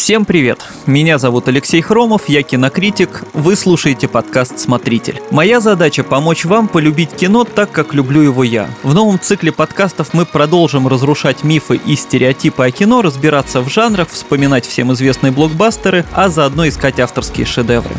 Всем привет! Меня зовут Алексей Хромов, я кинокритик, вы слушаете подкаст «Смотритель». Моя задача – помочь вам полюбить кино так, как люблю его я. В новом цикле подкастов мы продолжим разрушать мифы и стереотипы о кино, разбираться в жанрах, вспоминать всем известные блокбастеры, а заодно искать авторские шедевры.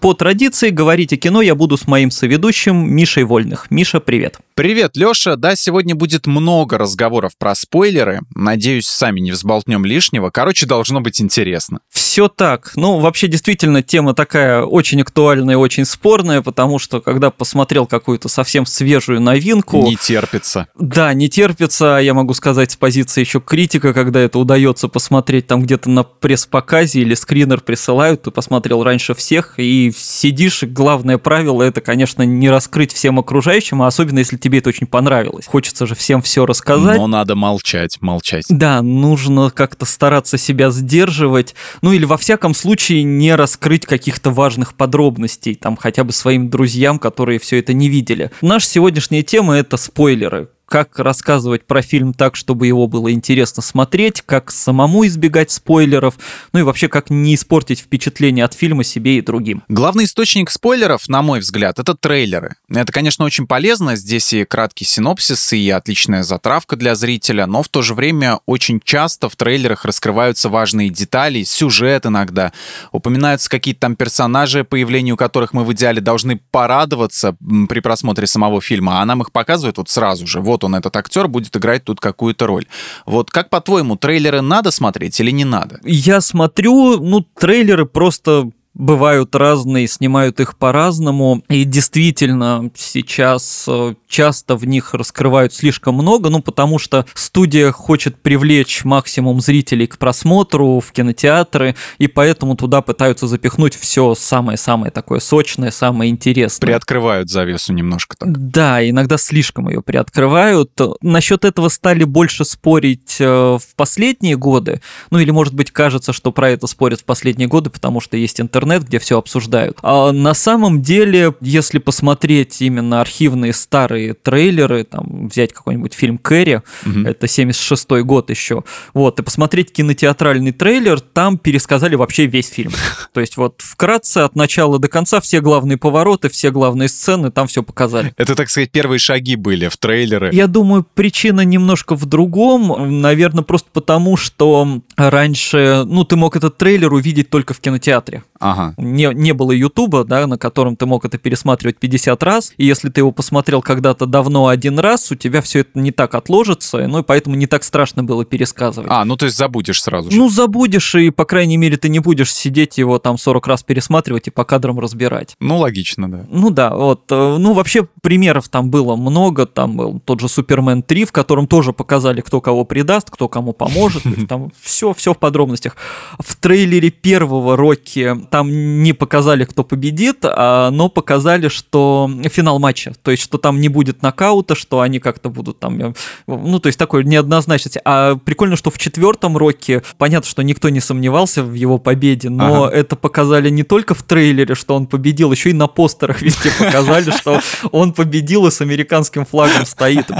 По традиции говорить о кино я буду с моим соведущим Мишей Вольных. Миша, привет. Привет, Лёша. Да, сегодня будет много разговоров про спойлеры. Надеюсь, сами не взболтнем лишнего. Короче, должно быть интересно. Все так. Ну, вообще, действительно, тема такая очень актуальная и очень спорная, потому что, когда посмотрел какую-то совсем свежую новинку... Не терпится. Да, не терпится. Я могу сказать с позиции еще критика, когда это удается посмотреть там где-то на пресс-показе или скринер присылают, ты посмотрел раньше всех, и сидишь, главное правило это, конечно, не раскрыть всем окружающим, а особенно если тебе это очень понравилось. Хочется же всем все рассказать. Но надо молчать, молчать. Да, нужно как-то стараться себя сдерживать, ну или во всяком случае не раскрыть каких-то важных подробностей, там хотя бы своим друзьям, которые все это не видели. Наша сегодняшняя тема это спойлеры как рассказывать про фильм так, чтобы его было интересно смотреть, как самому избегать спойлеров, ну и вообще как не испортить впечатление от фильма себе и другим. Главный источник спойлеров, на мой взгляд, это трейлеры. Это, конечно, очень полезно, здесь и краткий синопсис, и отличная затравка для зрителя, но в то же время очень часто в трейлерах раскрываются важные детали, сюжет иногда, упоминаются какие-то там персонажи, появлению которых мы в идеале должны порадоваться при просмотре самого фильма, а нам их показывают вот сразу же, вот вот он, этот актер, будет играть тут какую-то роль. Вот как, по-твоему, трейлеры надо смотреть или не надо? Я смотрю, ну, трейлеры просто бывают разные, снимают их по-разному. И действительно, сейчас э, часто в них раскрывают слишком много, ну, потому что студия хочет привлечь максимум зрителей к просмотру в кинотеатры, и поэтому туда пытаются запихнуть все самое-самое такое сочное, самое интересное. Приоткрывают завесу немножко так. Да, иногда слишком ее приоткрывают. Насчет этого стали больше спорить э, в последние годы, ну, или, может быть, кажется, что про это спорят в последние годы, потому что есть интернет, интернет, где все обсуждают. А на самом деле, если посмотреть именно архивные старые трейлеры, там взять какой-нибудь фильм Кэрри, угу. это 76-й год еще, вот, и посмотреть кинотеатральный трейлер, там пересказали вообще весь фильм. То есть вот вкратце от начала до конца все главные повороты, все главные сцены, там все показали. Это, так сказать, первые шаги были в трейлеры. Я думаю, причина немножко в другом, наверное, просто потому, что раньше, ну, ты мог этот трейлер увидеть только в кинотеатре. Ага. Не, не было Ютуба, да, на котором ты мог это пересматривать 50 раз, и если ты его посмотрел когда-то давно один раз, у тебя все это не так отложится, ну и поэтому не так страшно было пересказывать. А, ну то есть забудешь сразу же. Ну забудешь, и по крайней мере ты не будешь сидеть его там 40 раз пересматривать и по кадрам разбирать. Ну логично, да. Ну да, вот. Э, ну вообще примеров там было много, там был тот же Супермен 3, в котором тоже показали, кто кого предаст, кто кому поможет, там все, все в подробностях. В трейлере первого Рокки там не показали, кто победит, а, но показали, что финал матча, то есть, что там не будет нокаута, что они как-то будут там, ну, то есть, такой неоднозначности. А прикольно, что в четвертом роке, понятно, что никто не сомневался в его победе, но ага. это показали не только в трейлере, что он победил, еще и на постерах везде показали, что он победил и с американским флагом стоит.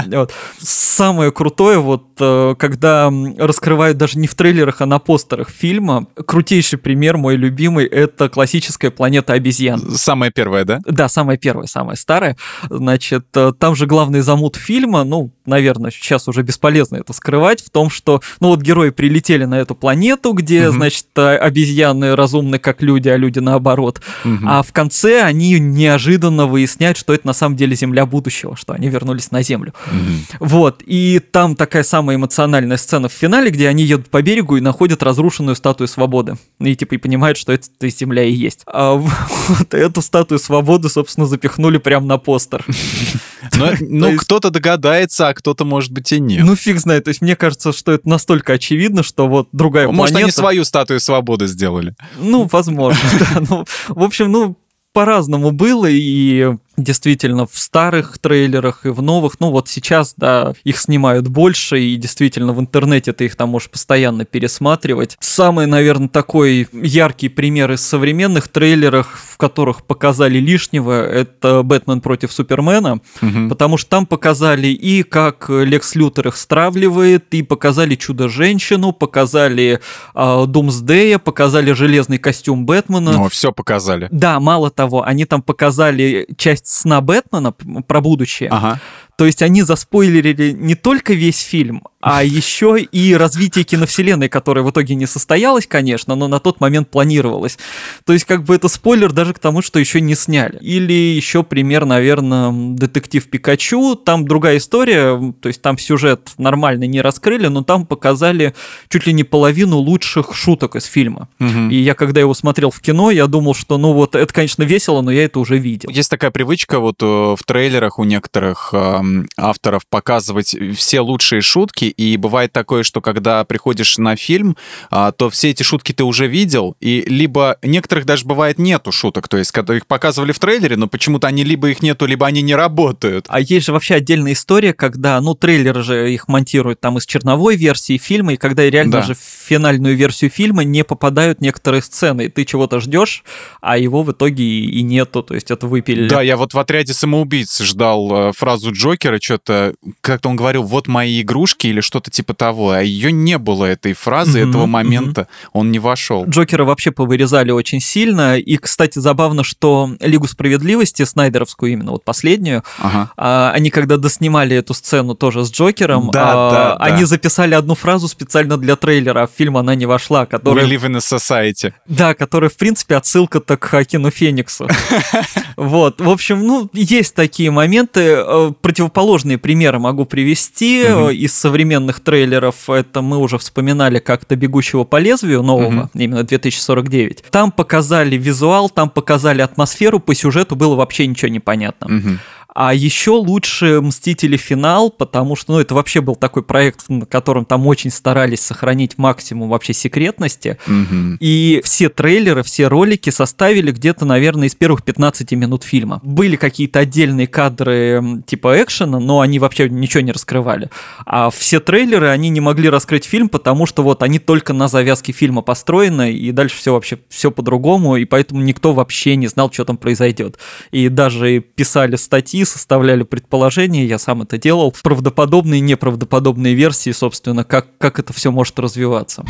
Самое крутое, вот, э, когда раскрывают даже не в трейлерах, а на постерах фильма, крутейший пример, мой любимый, это классическая планета обезьян. Самая первая, да? Да, самая первая, самая старая. Значит, э, там же главный замут фильма, ну, наверное, сейчас уже бесполезно это скрывать, в том, что, ну, вот герои прилетели на эту планету, где, угу. значит, э, обезьяны разумны, как люди, а люди наоборот. Угу. А в конце они неожиданно выясняют, что это на самом деле Земля будущего, что они вернулись на Землю. Угу. Вот, и там такая самая эмоциональная сцена в финале, где они едут по берегу и находят разрушенную статую свободы. И типа и понимают, что это этой земля и есть. А вот эту статую свободы, собственно, запихнули прямо на постер. Ну, кто-то догадается, а кто-то, может быть, и нет. Ну, фиг знает. То есть, мне кажется, что это настолько очевидно, что вот другая Может, они свою статую свободы сделали? Ну, возможно, да. Ну, в общем, ну, по-разному было, и действительно в старых трейлерах и в новых. Ну вот сейчас, да, их снимают больше, и действительно в интернете ты их там можешь постоянно пересматривать. Самый, наверное, такой яркий пример из современных трейлеров, в которых показали лишнего, это «Бэтмен против Супермена», угу. потому что там показали и как Лекс Лютер их стравливает, и показали Чудо-женщину, показали э, Думсдея, показали железный костюм Бэтмена. Ну, все показали. Да, мало того, они там показали часть сна Бэтмена про будущее. Ага. То есть они заспойлерили не только весь фильм, а еще и развитие киновселенной, которое в итоге не состоялось, конечно, но на тот момент планировалось. То есть как бы это спойлер даже к тому, что еще не сняли. Или еще пример, наверное, детектив Пикачу. Там другая история, то есть там сюжет нормально не раскрыли, но там показали чуть ли не половину лучших шуток из фильма. Угу. И я когда его смотрел в кино, я думал, что ну вот это, конечно, весело, но я это уже видел. Есть такая привычка вот э, в трейлерах у некоторых авторов показывать все лучшие шутки, и бывает такое, что когда приходишь на фильм, а, то все эти шутки ты уже видел, и либо некоторых даже бывает нету шуток, то есть которых показывали в трейлере, но почему-то они либо их нету, либо они не работают. А есть же вообще отдельная история, когда, ну, трейлеры же их монтируют там из черновой версии фильма, и когда реально да. даже в финальную версию фильма не попадают некоторые сцены, и ты чего-то ждешь, а его в итоге и нету, то есть это выпилили. Да, я вот в отряде самоубийц ждал э, фразу Джокера, что-то, как-то он говорил, вот мои игрушки или что-то типа того, а ее не было этой фразы, mm-hmm, этого момента, mm-hmm. он не вошел. Джокера вообще повырезали очень сильно, и, кстати, забавно, что Лигу справедливости, Снайдеровскую именно, вот последнюю, ага. а, они когда доснимали эту сцену тоже с Джокером, да, а, да, они да. записали одну фразу специально для трейлера, а в фильм она не вошла, которая... We live in a society. Да, которая, в принципе, отсылка-то к Хакину Фениксу. Вот, в общем, ну, есть такие моменты, э, противоположные примеры могу привести из современных трейлеров. Это мы уже вспоминали как-то «Бегущего по лезвию» нового, именно 2049. Там показали визуал, там показали атмосферу, по сюжету было вообще ничего не понятно. А еще лучше «Мстители. Финал», потому что, ну, это вообще был такой проект, на котором там очень старались сохранить максимум вообще секретности. Угу. И все трейлеры, все ролики составили где-то, наверное, из первых 15 минут фильма. Были какие-то отдельные кадры типа экшена, но они вообще ничего не раскрывали. А все трейлеры, они не могли раскрыть фильм, потому что вот они только на завязке фильма построены, и дальше все вообще все по-другому, и поэтому никто вообще не знал, что там произойдет. И даже писали статьи составляли предположения, я сам это делал, правдоподобные и неправдоподобные версии, собственно, как, как это все может развиваться.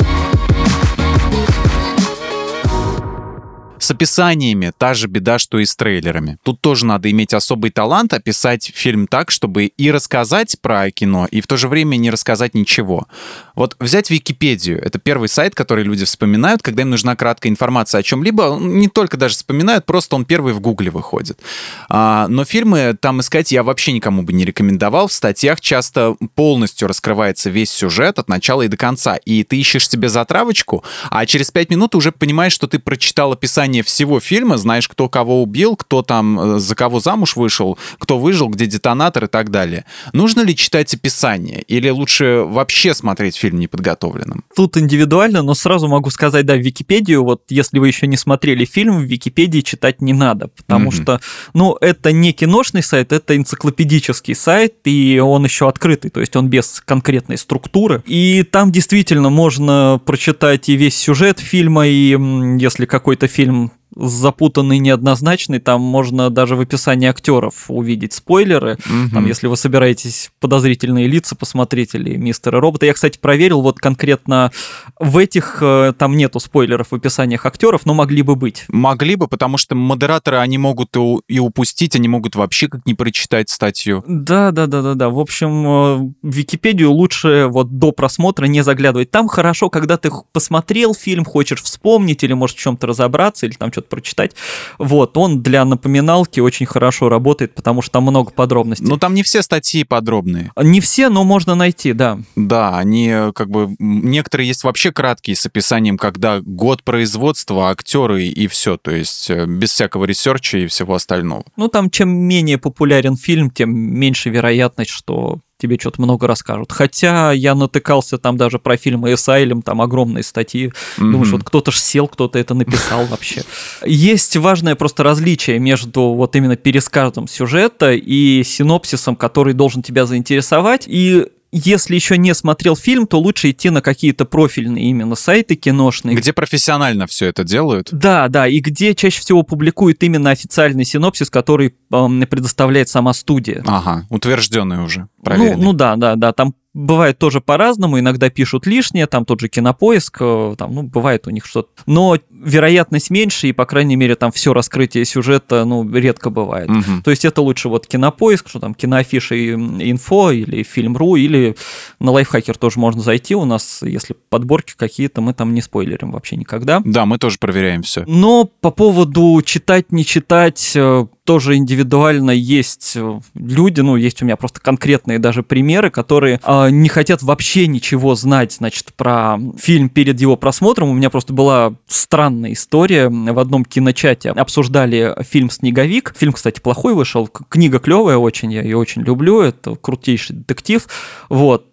С описаниями та же беда, что и с трейлерами. Тут тоже надо иметь особый талант описать фильм так, чтобы и рассказать про кино, и в то же время не рассказать ничего. Вот взять Википедию. Это первый сайт, который люди вспоминают, когда им нужна краткая информация о чем-либо. Не только даже вспоминают, просто он первый в Гугле выходит. А, но фильмы там искать я вообще никому бы не рекомендовал. В статьях часто полностью раскрывается весь сюжет от начала и до конца. И ты ищешь себе затравочку, а через пять минут уже понимаешь, что ты прочитал описание описание всего фильма, знаешь, кто кого убил, кто там э, за кого замуж вышел, кто выжил, где детонатор и так далее. Нужно ли читать описание или лучше вообще смотреть фильм неподготовленным? Тут индивидуально, но сразу могу сказать, да, в Википедию, вот если вы еще не смотрели фильм, в Википедии читать не надо, потому mm-hmm. что, ну, это не киношный сайт, это энциклопедический сайт, и он еще открытый, то есть он без конкретной структуры. И там действительно можно прочитать и весь сюжет фильма, и если какой-то фильм запутанный, неоднозначный, там можно даже в описании актеров увидеть спойлеры. Угу. Там, если вы собираетесь подозрительные лица посмотреть или мистера робота. Я, кстати, проверил, вот конкретно в этих э, там нету спойлеров в описаниях актеров, но могли бы быть. Могли бы, потому что модераторы, они могут и упустить, они могут вообще как не прочитать статью. Да, да, да, да, да. В общем, э, в Википедию лучше вот до просмотра не заглядывать. Там хорошо, когда ты посмотрел фильм, хочешь вспомнить или, может, в чем-то разобраться, или там что-то прочитать. Вот, он для напоминалки очень хорошо работает, потому что там много подробностей. Ну, там не все статьи подробные. Не все, но можно найти, да. Да, они как бы... Некоторые есть вообще краткие с описанием, когда год производства, актеры и все, то есть э, без всякого research а и всего остального. Ну, там чем менее популярен фильм, тем меньше вероятность, что тебе что-то много расскажут. Хотя я натыкался там даже про фильмы Asylum, там огромные статьи. Mm-hmm. Думаешь, вот кто-то ж сел, кто-то это написал вообще. Есть важное просто различие между вот именно пересказом сюжета и синопсисом, который должен тебя заинтересовать. И если еще не смотрел фильм, то лучше идти на какие-то профильные именно сайты киношные. Где профессионально все это делают. Да, да, и где чаще всего публикуют именно официальный синопсис, который э, предоставляет сама студия. Ага, утвержденный уже, проверенный. Ну, ну да, да, да, там бывает тоже по-разному, иногда пишут лишнее, там тот же кинопоиск, э, там, ну, бывает у них что-то. Но вероятность меньше, и, по крайней мере, там все раскрытие сюжета, ну, редко бывает. Угу. То есть это лучше вот кинопоиск, что там киноафиши инфо или фильм.ру, или на лайфхакер тоже можно зайти. У нас, если подборки какие-то, мы там не спойлерим вообще никогда. Да, мы тоже проверяем все. Но по поводу читать, не читать, э, тоже индивидуально есть э, люди, ну, есть у меня просто конкретные даже примеры, которые э, не хотят вообще ничего знать, значит, про фильм перед его просмотром. У меня просто была странная история. В одном киночате обсуждали фильм «Снеговик». Фильм, кстати, плохой вышел. Книга клевая очень, я ее очень люблю. Это крутейший детектив. Вот.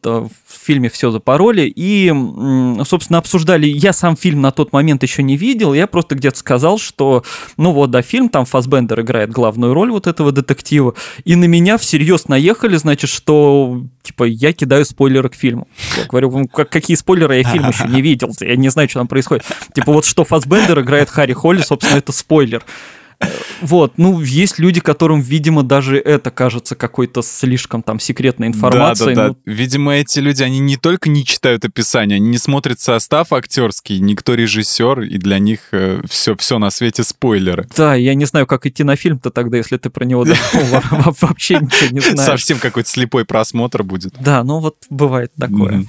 Фильме все запороли. И, собственно, обсуждали... Я сам фильм на тот момент еще не видел. Я просто где-то сказал, что, ну вот, да, фильм, там Фасбендер играет главную роль вот этого детектива, и на меня всерьез наехали, значит, что, типа, я кидаю спойлеры к фильму. Я говорю, как, какие спойлеры, я фильм еще не видел, я не знаю, что там происходит. Типа, вот что Фасбендер играет Харри Холли, собственно, это спойлер. Вот, ну, есть люди, которым, видимо, даже это кажется какой-то слишком там секретной информацией. Да, да, да. Ну... Видимо, эти люди, они не только не читают описание, они не смотрят состав актерский, никто режиссер, и для них э, все, все на свете спойлеры. Да, я не знаю, как идти на фильм-то тогда, если ты про него вообще ничего не знаешь. Совсем какой-то слепой просмотр будет. Да, ну вот бывает такое.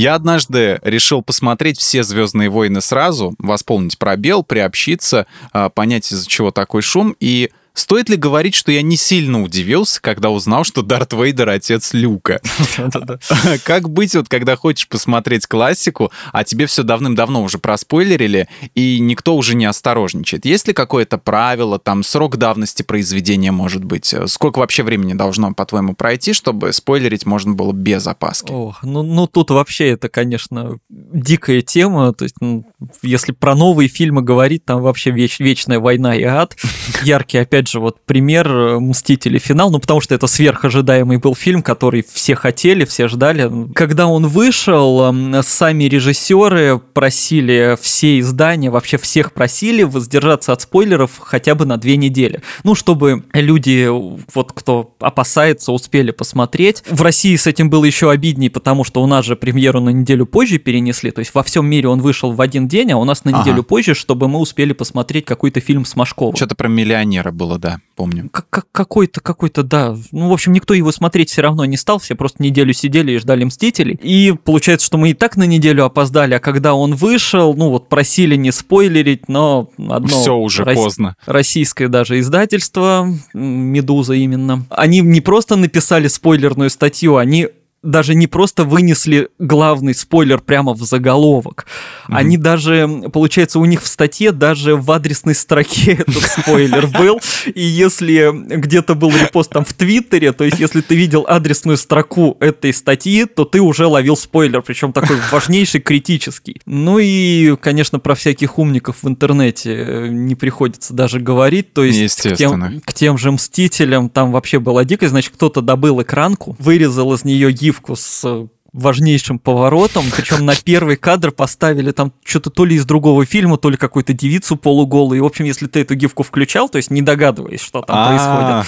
Я однажды решил посмотреть все «Звездные войны» сразу, восполнить пробел, приобщиться, а, понять, из-за чего такой шум, и Стоит ли говорить, что я не сильно удивился, когда узнал, что Дарт Вейдер — отец Люка? Как быть, вот, когда хочешь посмотреть классику, а тебе все давным-давно уже проспойлерили, и никто уже не осторожничает? Есть ли какое-то правило, там, срок давности произведения, может быть? Сколько вообще времени должно, по-твоему, пройти, чтобы спойлерить можно было без опаски? Ох, ну, ну тут вообще это, конечно, дикая тема. То есть, ну, если про новые фильмы говорить, там вообще веч, вечная война и ад. Яркий, опять опять же, вот пример э, «Мстители. Финал», ну, потому что это сверхожидаемый был фильм, который все хотели, все ждали. Когда он вышел, сами режиссеры просили все издания, вообще всех просили воздержаться от спойлеров хотя бы на две недели. Ну, чтобы люди, вот кто опасается, успели посмотреть. В России с этим было еще обиднее, потому что у нас же премьеру на неделю позже перенесли, то есть во всем мире он вышел в один день, а у нас на неделю ага. позже, чтобы мы успели посмотреть какой-то фильм с Машковым. Что-то про миллионера было было, да, помню. Как какой-то, какой-то, да. Ну, в общем, никто его смотреть все равно не стал, все просто неделю сидели и ждали «Мстителей». И получается, что мы и так на неделю опоздали, а когда он вышел, ну вот просили не спойлерить, но одно... Все уже рос... поздно. Российское даже издательство, «Медуза» именно. Они не просто написали спойлерную статью, они даже не просто вынесли главный спойлер прямо в заголовок. Mm-hmm. Они даже, получается, у них в статье даже в адресной строке этот спойлер был. И если где-то был репост там в Твиттере, то есть если ты видел адресную строку этой статьи, то ты уже ловил спойлер, причем такой важнейший, критический. Ну и, конечно, про всяких умников в интернете э, не приходится даже говорить. То есть к тем, к тем же Мстителям там вообще была дикость. Значит, кто-то добыл экранку, вырезал из нее гифку с э, важнейшим поворотом, причем на первый кадр поставили там что-то то ли из другого фильма, то ли какую-то девицу полуголую. И, в общем, если ты эту гифку включал, то есть не догадываясь, что там происходит,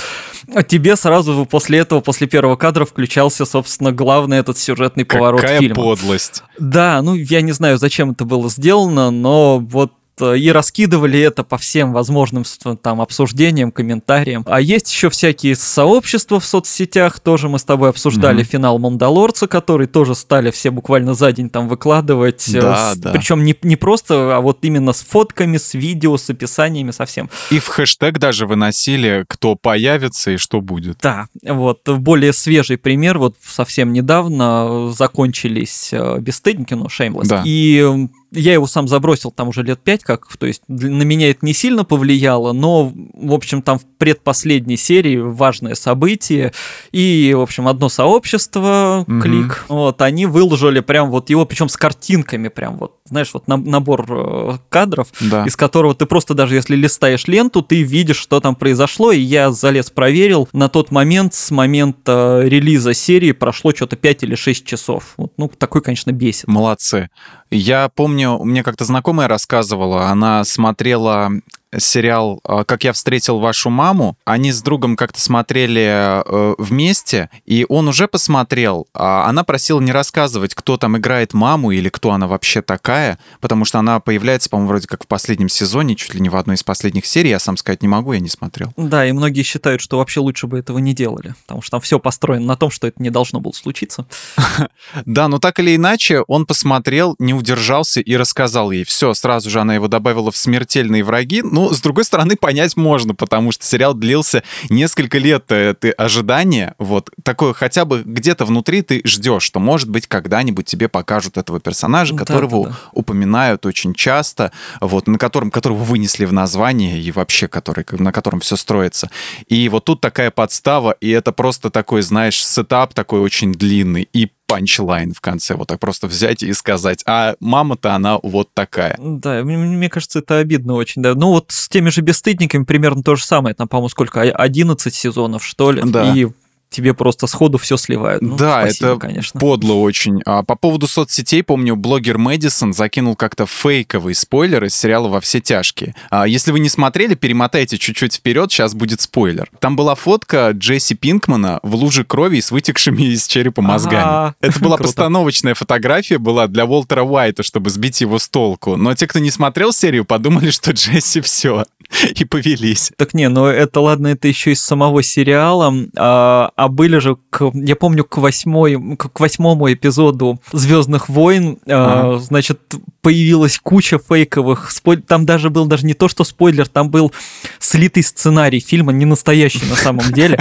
а тебе сразу после этого, после первого кадра включался, собственно, главный этот сюжетный поворот Какая фильма. подлость. Да, ну я не знаю, зачем это было сделано, но вот и раскидывали это по всем возможным там обсуждениям, комментариям. А есть еще всякие сообщества в соцсетях, тоже мы с тобой обсуждали mm-hmm. финал Мандалорца, который тоже стали все буквально за день там выкладывать. Э, да, с, да. Причем не, не просто, а вот именно с фотками, с видео, с описаниями совсем. И в хэштег даже выносили, кто появится и что будет. Да, вот более свежий пример, вот совсем недавно закончились э, бесстыдники, ну, Shameless. Да. И я его сам забросил там уже лет пять, как, то есть на меня это не сильно повлияло, но, в общем, там в предпоследней серии важное событие, и, в общем, одно сообщество, угу. клик, вот, они выложили прям вот его, причем с картинками прям вот, знаешь, вот набор э, кадров, да. из которого ты просто даже если листаешь ленту, ты видишь, что там произошло, и я залез проверил, на тот момент, с момента релиза серии прошло что-то 5 или 6 часов. Вот, ну, такой, конечно, бесит. Молодцы. Я помню, мне как-то знакомая рассказывала, она смотрела сериал э, «Как я встретил вашу маму». Они с другом как-то смотрели э, вместе, и он уже посмотрел. А она просила не рассказывать, кто там играет маму или кто она вообще такая, потому что она появляется, по-моему, вроде как в последнем сезоне, чуть ли не в одной из последних серий. Я сам сказать не могу, я не смотрел. Да, и многие считают, что вообще лучше бы этого не делали, потому что там все построено на том, что это не должно было случиться. Да, но так или иначе, он посмотрел, не удержался и рассказал ей. Все, сразу же она его добавила в смертельные враги. Ну, ну, с другой стороны, понять можно, потому что сериал длился несколько лет, э, ты ожидания, вот, такое хотя бы где-то внутри ты ждешь, что, может быть, когда-нибудь тебе покажут этого персонажа, которого да, да, да. упоминают очень часто, вот, на котором, которого вынесли в название и вообще, который, на котором все строится. И вот тут такая подстава, и это просто такой, знаешь, сетап такой очень длинный, и панчлайн в конце, вот так просто взять и сказать, а мама-то она вот такая. Да, мне кажется, это обидно очень, да. Ну вот с теми же бесстыдниками примерно то же самое, там, по-моему, сколько, 11 сезонов, что ли, да. и тебе просто сходу все сливают. Ну, да, спасибо, это конечно. подло очень. А по поводу соцсетей, помню, блогер Мэдисон закинул как-то фейковый спойлер из сериала «Во все тяжкие». А если вы не смотрели, перемотайте чуть-чуть вперед, сейчас будет спойлер. Там была фотка Джесси Пинкмана в луже крови с вытекшими из черепа мозгами. А-а-а. Это была постановочная фотография была для Уолтера Уайта, чтобы сбить его с толку. Но те, кто не смотрел серию, подумали, что Джесси все. и повелись. Так не, ну это ладно, это еще из самого сериала, а, а были же, к, я помню, к, восьмой, к восьмому эпизоду Звездных войн, а, значит, появилась куча фейковых спойлеров. Там даже был даже не то, что спойлер, там был слитый сценарий фильма, не настоящий на самом деле.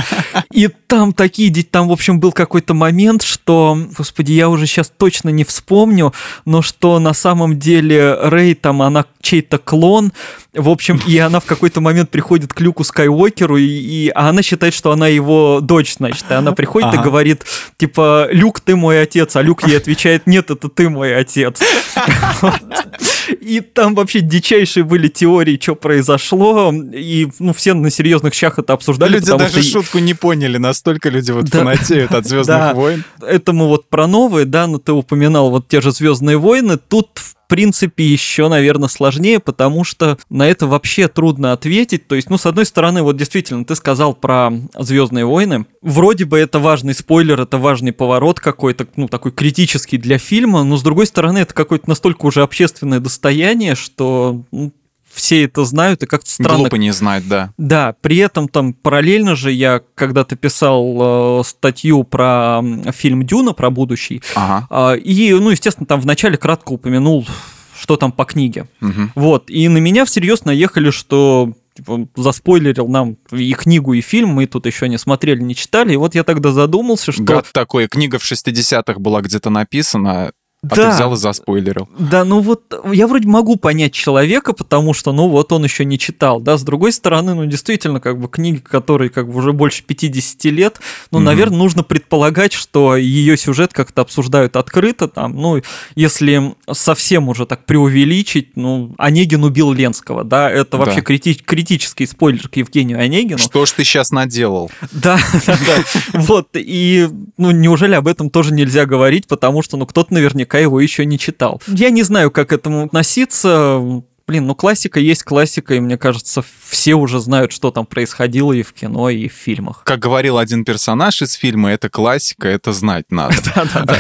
И там такие, там, в общем, был какой-то момент, что, господи, я уже сейчас точно не вспомню, но что на самом деле Рэй там, она чей-то клон, в общем, и она в какой-то момент приходит к Люку Скайуокеру, и, и а она считает, что она его дочь, значит, и она приходит ага. и говорит, типа, Люк, ты мой отец, а Люк ей отвечает, нет, это ты мой отец. И там вообще дичайшие были теории, что произошло, и ну, все на серьезных щах это обсуждали. Люди даже что... шутку не поняли, настолько люди вот да. фанатеют от Звездных войн. Это мы вот про новые, да, но ты упоминал вот те же Звездные войны. Тут, в принципе, еще, наверное, сложнее, потому что на это вообще трудно ответить. То есть, ну, с одной стороны, вот действительно, ты сказал про Звездные войны. Вроде бы это важный спойлер, это важный поворот какой-то, ну, такой критический для фильма, но с другой стороны, это какое-то настолько уже общественное достояние, что ну, все это знают, и как-то странно... Глупо не знать, да. Да, при этом там параллельно же я когда-то писал э, статью про фильм «Дюна», про будущий, ага. э, и, ну, естественно, там вначале кратко упомянул, что там по книге. Угу. Вот, и на меня всерьез наехали, что типа, заспойлерил нам и книгу, и фильм, мы тут еще не смотрели, не читали, и вот я тогда задумался, что... Гад такой, книга в 60-х была где-то написана, а да. ты взял и заспойлерил. Да, ну вот я вроде могу понять человека, потому что, ну вот он еще не читал, да, с другой стороны, ну действительно, как бы книги, которые как бы уже больше 50 лет, ну, угу. наверное, нужно предполагать, что ее сюжет как-то обсуждают открыто, там, ну, если совсем уже так преувеличить, ну, Онегин убил Ленского, да, это вообще да. крити- критический спойлер к Евгению Онегину. Что ж ты сейчас наделал? Да, да, да, вот, и, ну, неужели об этом тоже нельзя говорить, потому что, ну, кто-то наверняка пока его еще не читал. Я не знаю, как к этому относиться. Блин, ну классика есть классика, и мне кажется, все уже знают, что там происходило и в кино, и в фильмах. Как говорил один персонаж из фильма, это классика, это знать надо.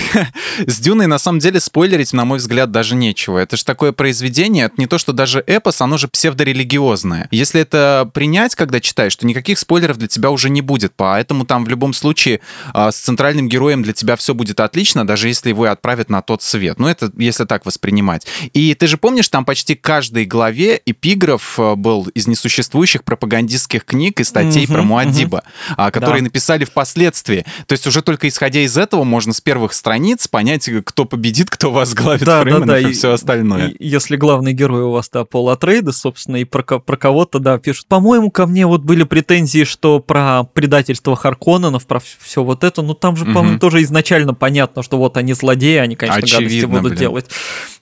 С Дюной, на самом деле, спойлерить, на мой взгляд, даже нечего. Это же такое произведение, это не то, что даже эпос, оно же псевдорелигиозное. Если это принять, когда читаешь, то никаких спойлеров для тебя уже не будет. Поэтому там в любом случае а, с центральным героем для тебя все будет отлично, даже если его отправят на тот свет. Ну, это если так воспринимать. И ты же помнишь, там почти каждый каждой главе эпиграф э, был из несуществующих пропагандистских книг и статей угу, про Муадиба, угу. которые да. написали впоследствии. То есть уже только исходя из этого можно с первых страниц понять, кто победит, кто возглавит да, Фрименов да, да. и, и все остальное. И, если главный герой у вас, да, Пол Атрейда, собственно, и про, про кого-то, да, пишут. По-моему, ко мне вот были претензии, что про предательство Харконненов, про все вот это, ну там же, угу. по-моему, тоже изначально понятно, что вот они злодеи, они, конечно, Очевидно, гадости будут блин. делать.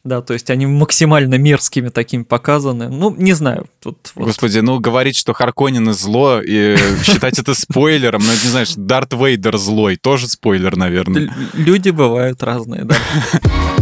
Да, то есть они максимально мерзкими такими показаны. Ну, не знаю. Тут Господи, вот. ну говорить, что Харконины зло и считать это спойлером, ну, не знаешь, Дарт Вейдер злой, тоже спойлер, наверное. Люди бывают разные, да.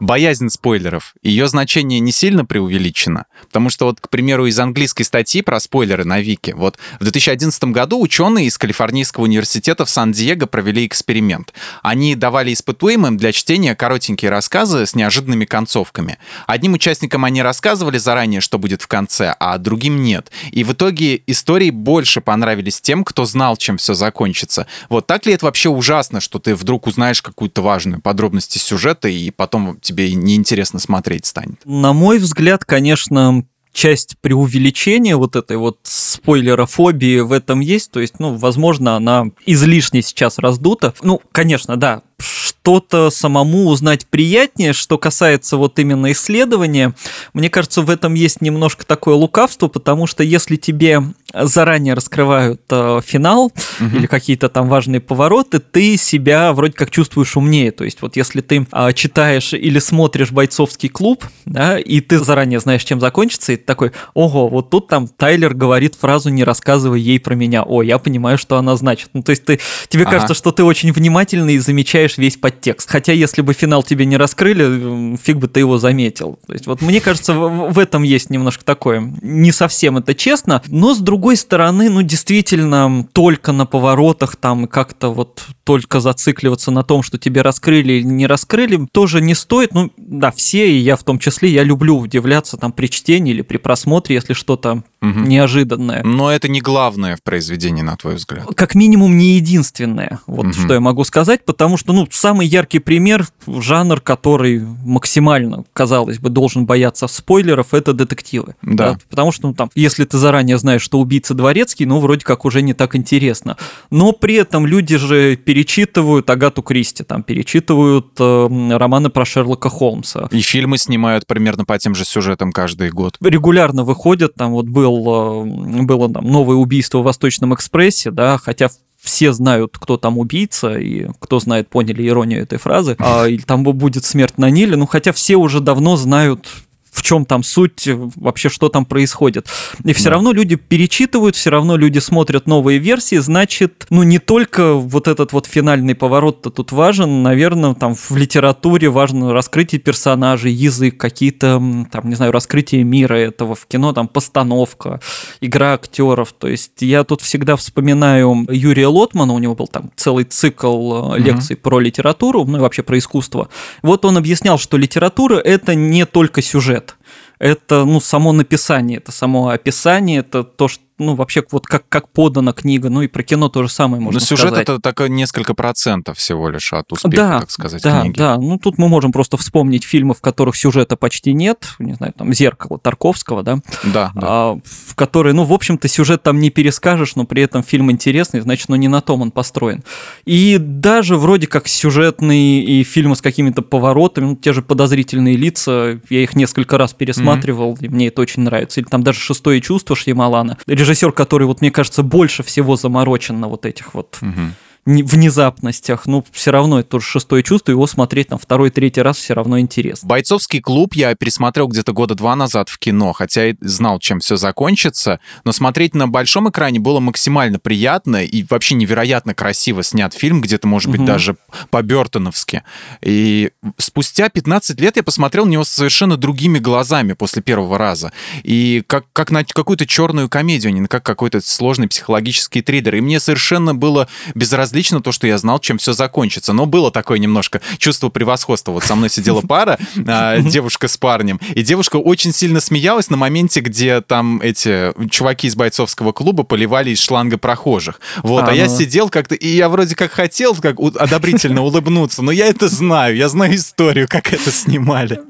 боязнь спойлеров, ее значение не сильно преувеличено, потому что вот, к примеру, из английской статьи про спойлеры на Вики, вот в 2011 году ученые из Калифорнийского университета в Сан-Диего провели эксперимент. Они давали испытуемым для чтения коротенькие рассказы с неожиданными концовками. Одним участникам они рассказывали заранее, что будет в конце, а другим нет. И в итоге истории больше понравились тем, кто знал, чем все закончится. Вот так ли это вообще ужасно, что ты вдруг узнаешь какую-то важную подробность из сюжета, и потом тебе неинтересно смотреть станет? На мой взгляд, конечно, часть преувеличения вот этой вот спойлерофобии в этом есть. То есть, ну, возможно, она излишне сейчас раздута. Ну, конечно, да, что-то самому узнать приятнее, что касается вот именно исследования. Мне кажется, в этом есть немножко такое лукавство, потому что если тебе заранее раскрывают э, финал угу. или какие-то там важные повороты, ты себя вроде как чувствуешь умнее. То есть вот если ты э, читаешь или смотришь бойцовский клуб, да, и ты заранее знаешь, чем закончится, и ты такой, ого, вот тут там Тайлер говорит фразу «не рассказывай ей про меня». О, я понимаю, что она значит. Ну, то есть ты, тебе ага. кажется, что ты очень внимательный и замечаешь весь подтекст. Хотя если бы финал тебе не раскрыли, фиг бы ты его заметил. То есть вот мне кажется, в, в этом есть немножко такое. Не совсем это честно, но с другой стороны, ну действительно, только на поворотах там как-то вот только зацикливаться на том, что тебе раскрыли или не раскрыли, тоже не стоит. Ну да, все, и я в том числе, я люблю удивляться там при чтении или при просмотре, если что-то угу. неожиданное. Но это не главное в произведении, на твой взгляд. Как минимум не единственное, вот угу. что я могу сказать, потому что, ну, самый яркий пример, жанр, который максимально, казалось бы, должен бояться спойлеров, это детективы. Да. да? Потому что, ну, там, если ты заранее знаешь, что убийца дворецкий, ну, вроде как уже не так интересно. Но при этом люди же перечитывают Агату Кристи, там, перечитывают э, романы про Шерлока Холмса. И фильмы снимают примерно по тем же сюжетам каждый год. Регулярно выходят, там вот был был, э, было там новое убийство в Восточном экспрессе, да, хотя все знают, кто там убийца, и кто знает, поняли иронию этой фразы, а, или там будет смерть на Ниле, ну хотя все уже давно знают в чем там суть, вообще что там происходит. И все да. равно люди перечитывают, все равно люди смотрят новые версии, значит, ну не только вот этот вот финальный поворот-то тут важен, наверное, там в литературе важно раскрытие персонажей, язык, какие-то, там, не знаю, раскрытие мира этого в кино, там, постановка, игра актеров. То есть я тут всегда вспоминаю Юрия Лотмана, у него был там целый цикл э, лекций угу. про литературу, ну и вообще про искусство. Вот он объяснял, что литература — это не только сюжет, это, ну, само написание, это само описание, это то, что ну, вообще, вот как, как подана книга, ну и про кино то же самое можно Но сюжет сказать. это так несколько процентов всего лишь от успеха, да, так сказать, да, книги. Да, ну тут мы можем просто вспомнить фильмы, в которых сюжета почти нет, не знаю, там «Зеркало» Тарковского, да? Да, да. А, в которые, ну, в общем-то, сюжет там не перескажешь, но при этом фильм интересный, значит, ну, не на том он построен. И даже вроде как сюжетные и фильмы с какими-то поворотами, ну, те же «Подозрительные лица», я их несколько раз пересматривал, mm-hmm. и мне это очень нравится. Или там даже «Шестое чувство» Шьямалана. Режиссер, который, вот мне кажется, больше всего заморочен на вот этих вот угу внезапностях, ну, все равно это тоже шестое чувство, его смотреть там второй, третий раз все равно интересно. «Бойцовский клуб» я пересмотрел где-то года два назад в кино, хотя и знал, чем все закончится, но смотреть на большом экране было максимально приятно и вообще невероятно красиво снят фильм, где-то, может быть, угу. даже по-бертоновски. И спустя 15 лет я посмотрел на него совершенно другими глазами после первого раза. И как, как на какую-то черную комедию, а не как какой-то сложный психологический триллер. И мне совершенно было безразлично безразлично то, что я знал, чем все закончится. Но было такое немножко чувство превосходства. Вот со мной сидела пара, а, девушка с парнем, и девушка очень сильно смеялась на моменте, где там эти чуваки из бойцовского клуба поливали из шланга прохожих. Вот, а, я сидел как-то, и я вроде как хотел как одобрительно улыбнуться, но я это знаю, я знаю историю, как это снимали.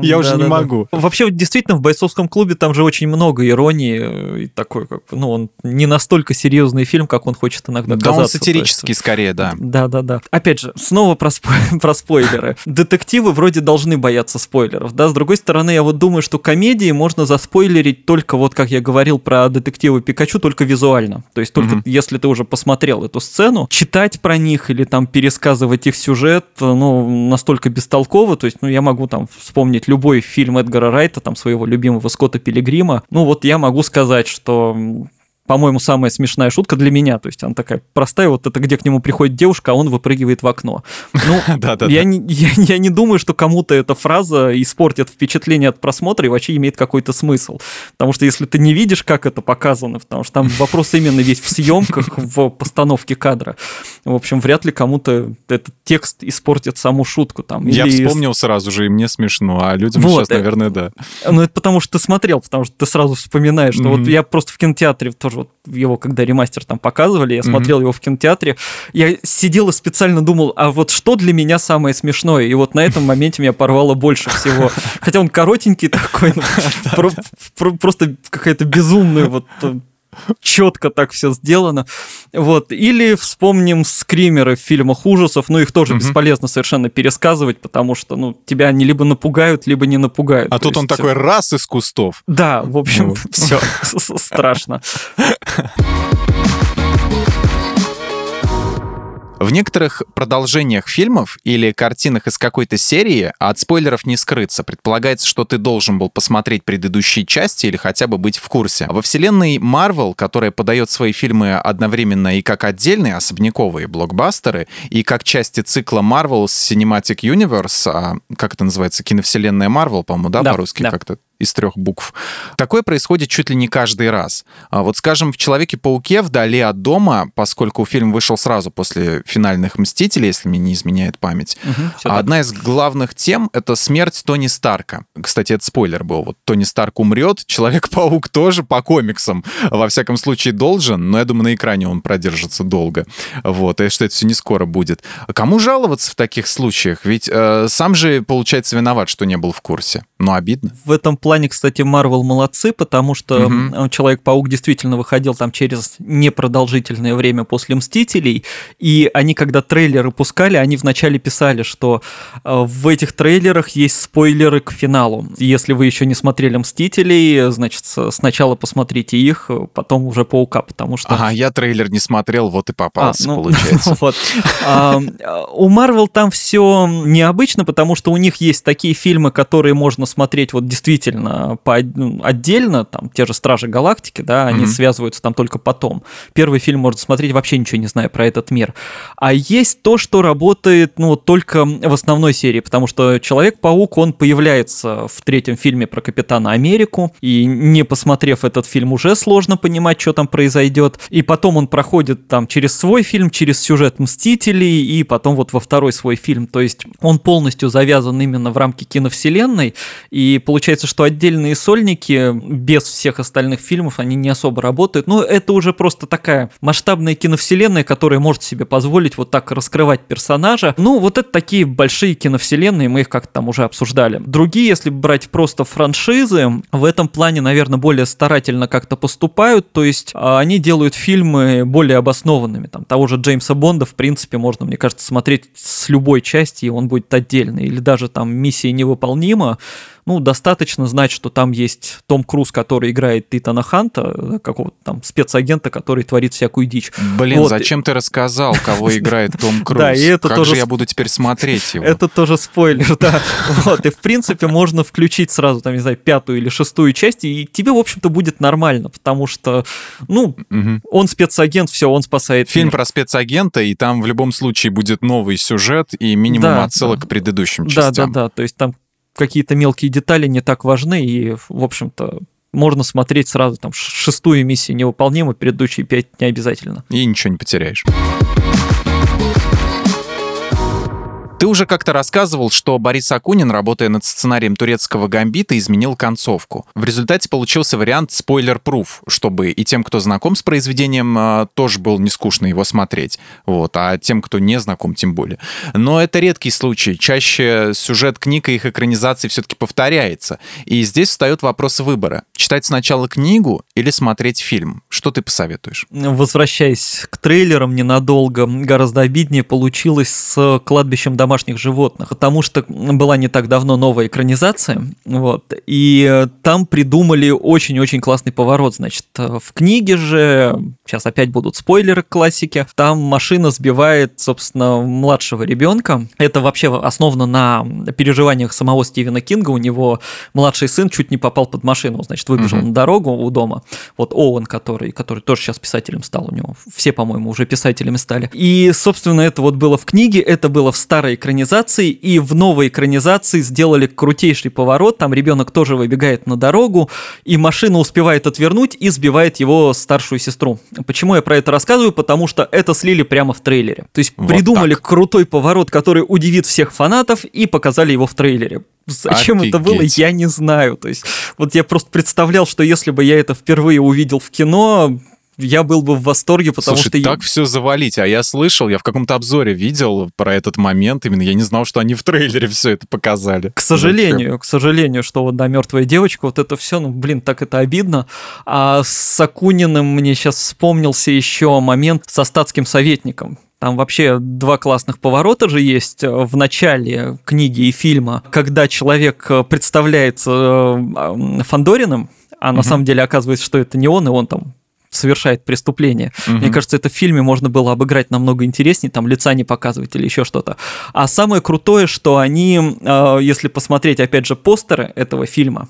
Я уже не могу. Вообще, действительно, в бойцовском клубе там же очень много иронии э, и такой, как ну, он не настолько серьезный фильм, как он хочет иногда да, казаться. Да, он сатирический скорее, да. Да, да, да. Опять же, снова про, спой- про спойлеры. Детективы вроде должны бояться спойлеров, да. С другой стороны, я вот думаю, что комедии можно заспойлерить только вот, как я говорил про детективы Пикачу, только визуально. То есть только если ты уже посмотрел эту сцену, читать про них или там пересказывать их сюжет, ну, настолько бестолково. То есть, ну, я могу там вспомнить любой фильм Эдгара Райта, там, своего любимого Скотта Пилигрима. Ну, вот я могу сказать, что по-моему, самая смешная шутка для меня. То есть она такая простая, вот это где к нему приходит девушка, а он выпрыгивает в окно. Ну, я, не, я, я не думаю, что кому-то эта фраза испортит впечатление от просмотра и вообще имеет какой-то смысл. Потому что если ты не видишь, как это показано, потому что там вопрос именно весь в съемках, в постановке кадра. В общем, вряд ли кому-то этот текст испортит саму шутку. Там, я вспомнил сразу же, и мне смешно, а людям сейчас, наверное, да. Ну, это потому что ты смотрел, потому что ты сразу вспоминаешь, что вот я просто в кинотеатре тоже тоже вот его, когда ремастер там показывали, я mm-hmm. смотрел его в кинотеатре, я сидел и специально думал, а вот что для меня самое смешное? И вот на этом моменте меня порвало больше всего. Хотя он коротенький такой, ну, просто какая-то безумная вот четко так все сделано. Вот. Или вспомним скримеры в фильмах ужасов, ну их тоже угу. бесполезно совершенно пересказывать, потому что ну, тебя они либо напугают, либо не напугают. А То тут есть... он такой раз из кустов. Да, в общем, ну. все страшно. В некоторых продолжениях фильмов или картинах из какой-то серии от спойлеров не скрыться. Предполагается, что ты должен был посмотреть предыдущие части или хотя бы быть в курсе. Во вселенной Marvel, которая подает свои фильмы одновременно и как отдельные особняковые блокбастеры, и как части цикла Marvel Cinematic Universe, а, как это называется, киновселенная Marvel, по-моему, да, да по-русски да. как-то из трех букв. Такое происходит чуть ли не каждый раз. А вот, скажем, в «Человеке-пауке» вдали от дома, поскольку фильм вышел сразу после финальных «Мстителей», если мне не изменяет память, угу, одна из главных тем — это смерть Тони Старка. Кстати, это спойлер был. Вот Тони Старк умрет, Человек-паук тоже по комиксам, во всяком случае, должен, но я думаю, на экране он продержится долго. Вот, и что это все не скоро будет. Кому жаловаться в таких случаях? Ведь э, сам же, получается, виноват, что не был в курсе. Ну, обидно. В этом плане, кстати, Марвел молодцы, потому что угу. Человек-паук действительно выходил там через непродолжительное время после Мстителей, и они, когда трейлеры пускали, они вначале писали, что э, в этих трейлерах есть спойлеры к финалу. Если вы еще не смотрели Мстителей, значит, сначала посмотрите их, потом уже Паука, потому что... Ага, я трейлер не смотрел, вот и попался, а, ну, получается. Вот. А, у Марвел там все необычно, потому что у них есть такие фильмы, которые можно смотреть вот действительно действительно по, ну, отдельно, там те же Стражи Галактики, да, они mm-hmm. связываются там только потом. Первый фильм можно смотреть вообще ничего не зная про этот мир. А есть то, что работает, ну, только в основной серии, потому что Человек-паук, он появляется в третьем фильме про Капитана Америку, и не посмотрев этот фильм, уже сложно понимать, что там произойдет. И потом он проходит там через свой фильм, через сюжет Мстителей, и потом вот во второй свой фильм. То есть он полностью завязан именно в рамки киновселенной, и получается, что отдельные сольники без всех остальных фильмов, они не особо работают. Но это уже просто такая масштабная киновселенная, которая может себе позволить вот так раскрывать персонажа. Ну, вот это такие большие киновселенные, мы их как-то там уже обсуждали. Другие, если брать просто франшизы, в этом плане, наверное, более старательно как-то поступают, то есть а, они делают фильмы более обоснованными. Там того же Джеймса Бонда, в принципе, можно, мне кажется, смотреть с любой части, и он будет отдельный. Или даже там «Миссия невыполнима», ну, достаточно знать, что там есть Том Круз, который играет Титана Ханта, какого-то там спецагента, который творит всякую дичь. Блин, вот. зачем ты рассказал, кого играет Том Круз? Да, и это как тоже... же я буду теперь смотреть его? Это тоже спойлер, да. Вот, и в принципе можно включить сразу, там, не знаю, пятую или шестую часть, и тебе, в общем-то, будет нормально, потому что, ну, он спецагент, все, он спасает Фильм про спецагента, и там в любом случае будет новый сюжет и минимум отсылок к предыдущим частям. Да, да, да, то есть там какие-то мелкие детали не так важны, и, в общем-то, можно смотреть сразу там шестую миссию невыполнима, предыдущие пять не обязательно. И ничего не потеряешь. Ты уже как-то рассказывал, что Борис Акунин, работая над сценарием турецкого «Гамбита», изменил концовку. В результате получился вариант спойлер-пруф, чтобы и тем, кто знаком с произведением, а, тоже было не скучно его смотреть. Вот, а тем, кто не знаком, тем более. Но это редкий случай. Чаще сюжет книг и их экранизаций все-таки повторяется. И здесь встает вопрос выбора. Читать сначала книгу или смотреть фильм? Что ты посоветуешь? Возвращаясь к трейлерам ненадолго, гораздо обиднее получилось с «Кладбищем домашних животных», потому что была не так давно новая экранизация, вот, и там придумали очень-очень классный поворот, значит, в книге же, сейчас опять будут спойлеры к классике, там машина сбивает, собственно, младшего ребенка, это вообще основано на переживаниях самого Стивена Кинга, у него младший сын чуть не попал под машину, значит, выбежал угу. на дорогу у дома, вот Оуэн, который, который тоже сейчас писателем стал у него, все, по-моему, уже писателями стали, и, собственно, это вот было в книге, это было в старой экранизации, и в новой экранизации сделали крутейший поворот, там ребенок тоже выбегает на дорогу, и машина успевает отвернуть и сбивает его старшую сестру. Почему я про это рассказываю? Потому что это слили прямо в трейлере. То есть вот придумали так. крутой поворот, который удивит всех фанатов, и показали его в трейлере. Зачем Офигеть. это было, я не знаю. То есть, вот я просто представлял, что если бы я это впервые увидел в кино, я был бы в восторге, потому Слушай, что... так все завалить, а я слышал, я в каком-то обзоре видел про этот момент, именно я не знал, что они в трейлере все это показали. К сожалению, Зачем? к сожалению, что вот, да, мертвая девочка, вот это все, ну, блин, так это обидно. А с Акуниным мне сейчас вспомнился еще момент со статским советником. Там вообще два классных поворота же есть в начале книги и фильма, когда человек представляется э, Фандориным, а на самом деле оказывается, что это не он, и он там совершает преступление. Угу. Мне кажется, это в фильме можно было обыграть намного интереснее, там лица не показывать или еще что-то. А самое крутое, что они, э, если посмотреть, опять же, постеры этого фильма,